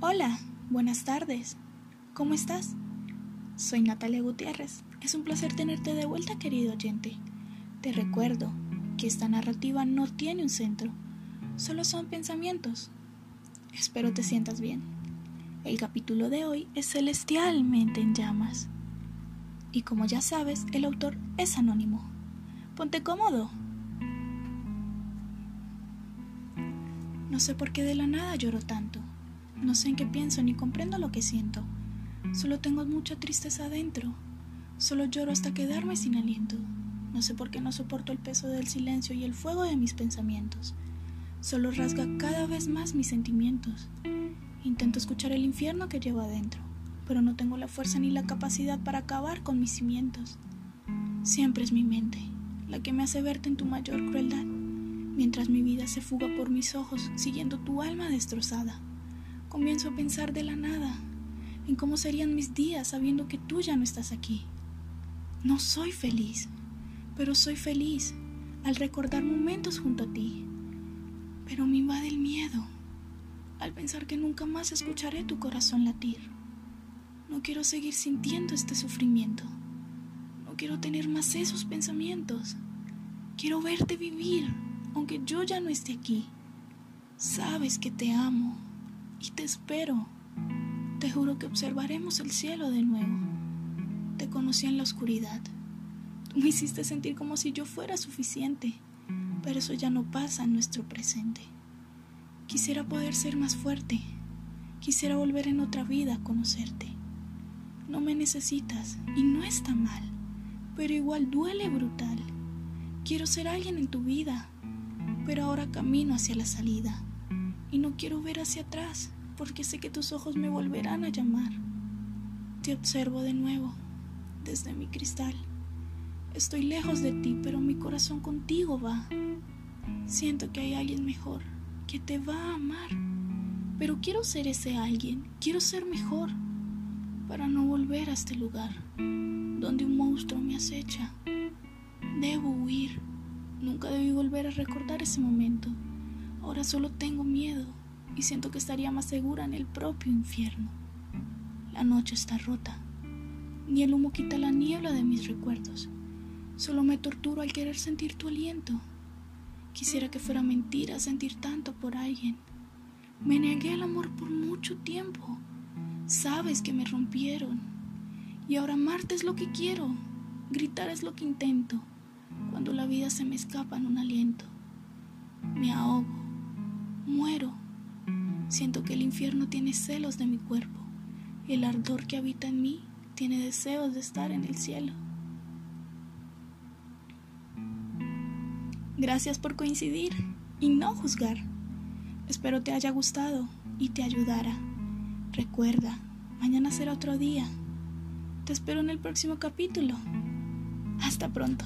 Hola, buenas tardes. ¿Cómo estás? Soy Natalia Gutiérrez. Es un placer tenerte de vuelta, querido oyente. Te recuerdo que esta narrativa no tiene un centro, solo son pensamientos. Espero te sientas bien. El capítulo de hoy es Celestialmente en llamas. Y como ya sabes, el autor es anónimo. Ponte cómodo. No sé por qué de la nada lloro tanto. No sé en qué pienso ni comprendo lo que siento. Solo tengo mucha tristeza adentro. Solo lloro hasta quedarme sin aliento. No sé por qué no soporto el peso del silencio y el fuego de mis pensamientos. Solo rasga cada vez más mis sentimientos. Intento escuchar el infierno que llevo adentro, pero no tengo la fuerza ni la capacidad para acabar con mis cimientos. Siempre es mi mente la que me hace verte en tu mayor crueldad, mientras mi vida se fuga por mis ojos siguiendo tu alma destrozada. Comienzo a pensar de la nada en cómo serían mis días sabiendo que tú ya no estás aquí. No soy feliz, pero soy feliz al recordar momentos junto a ti. Pero me invade el miedo al pensar que nunca más escucharé tu corazón latir. No quiero seguir sintiendo este sufrimiento. No quiero tener más esos pensamientos. Quiero verte vivir, aunque yo ya no esté aquí. Sabes que te amo y te espero. Te juro que observaremos el cielo de nuevo. Te conocí en la oscuridad. Tú me hiciste sentir como si yo fuera suficiente, pero eso ya no pasa en nuestro presente. Quisiera poder ser más fuerte. Quisiera volver en otra vida a conocerte. No me necesitas y no está mal, pero igual duele brutal. Quiero ser alguien en tu vida, pero ahora camino hacia la salida y no quiero ver hacia atrás porque sé que tus ojos me volverán a llamar. Te observo de nuevo desde mi cristal. Estoy lejos de ti, pero mi corazón contigo va. Siento que hay alguien mejor que te va a amar, pero quiero ser ese alguien, quiero ser mejor para no volver a este lugar donde un monstruo me acecha. Debo huir. Nunca debí volver a recordar ese momento. Ahora solo tengo miedo y siento que estaría más segura en el propio infierno. La noche está rota. Ni el humo quita la niebla de mis recuerdos. Solo me torturo al querer sentir tu aliento. Quisiera que fuera mentira sentir tanto por alguien. Me negué al amor por mucho tiempo. Sabes que me rompieron. Y ahora amarte es lo que quiero. Gritar es lo que intento. Cuando la vida se me escapa en un aliento. Me ahogo Muero. Siento que el infierno tiene celos de mi cuerpo y el ardor que habita en mí tiene deseos de estar en el cielo. Gracias por coincidir y no juzgar. Espero te haya gustado y te ayudara. Recuerda, mañana será otro día. Te espero en el próximo capítulo. Hasta pronto.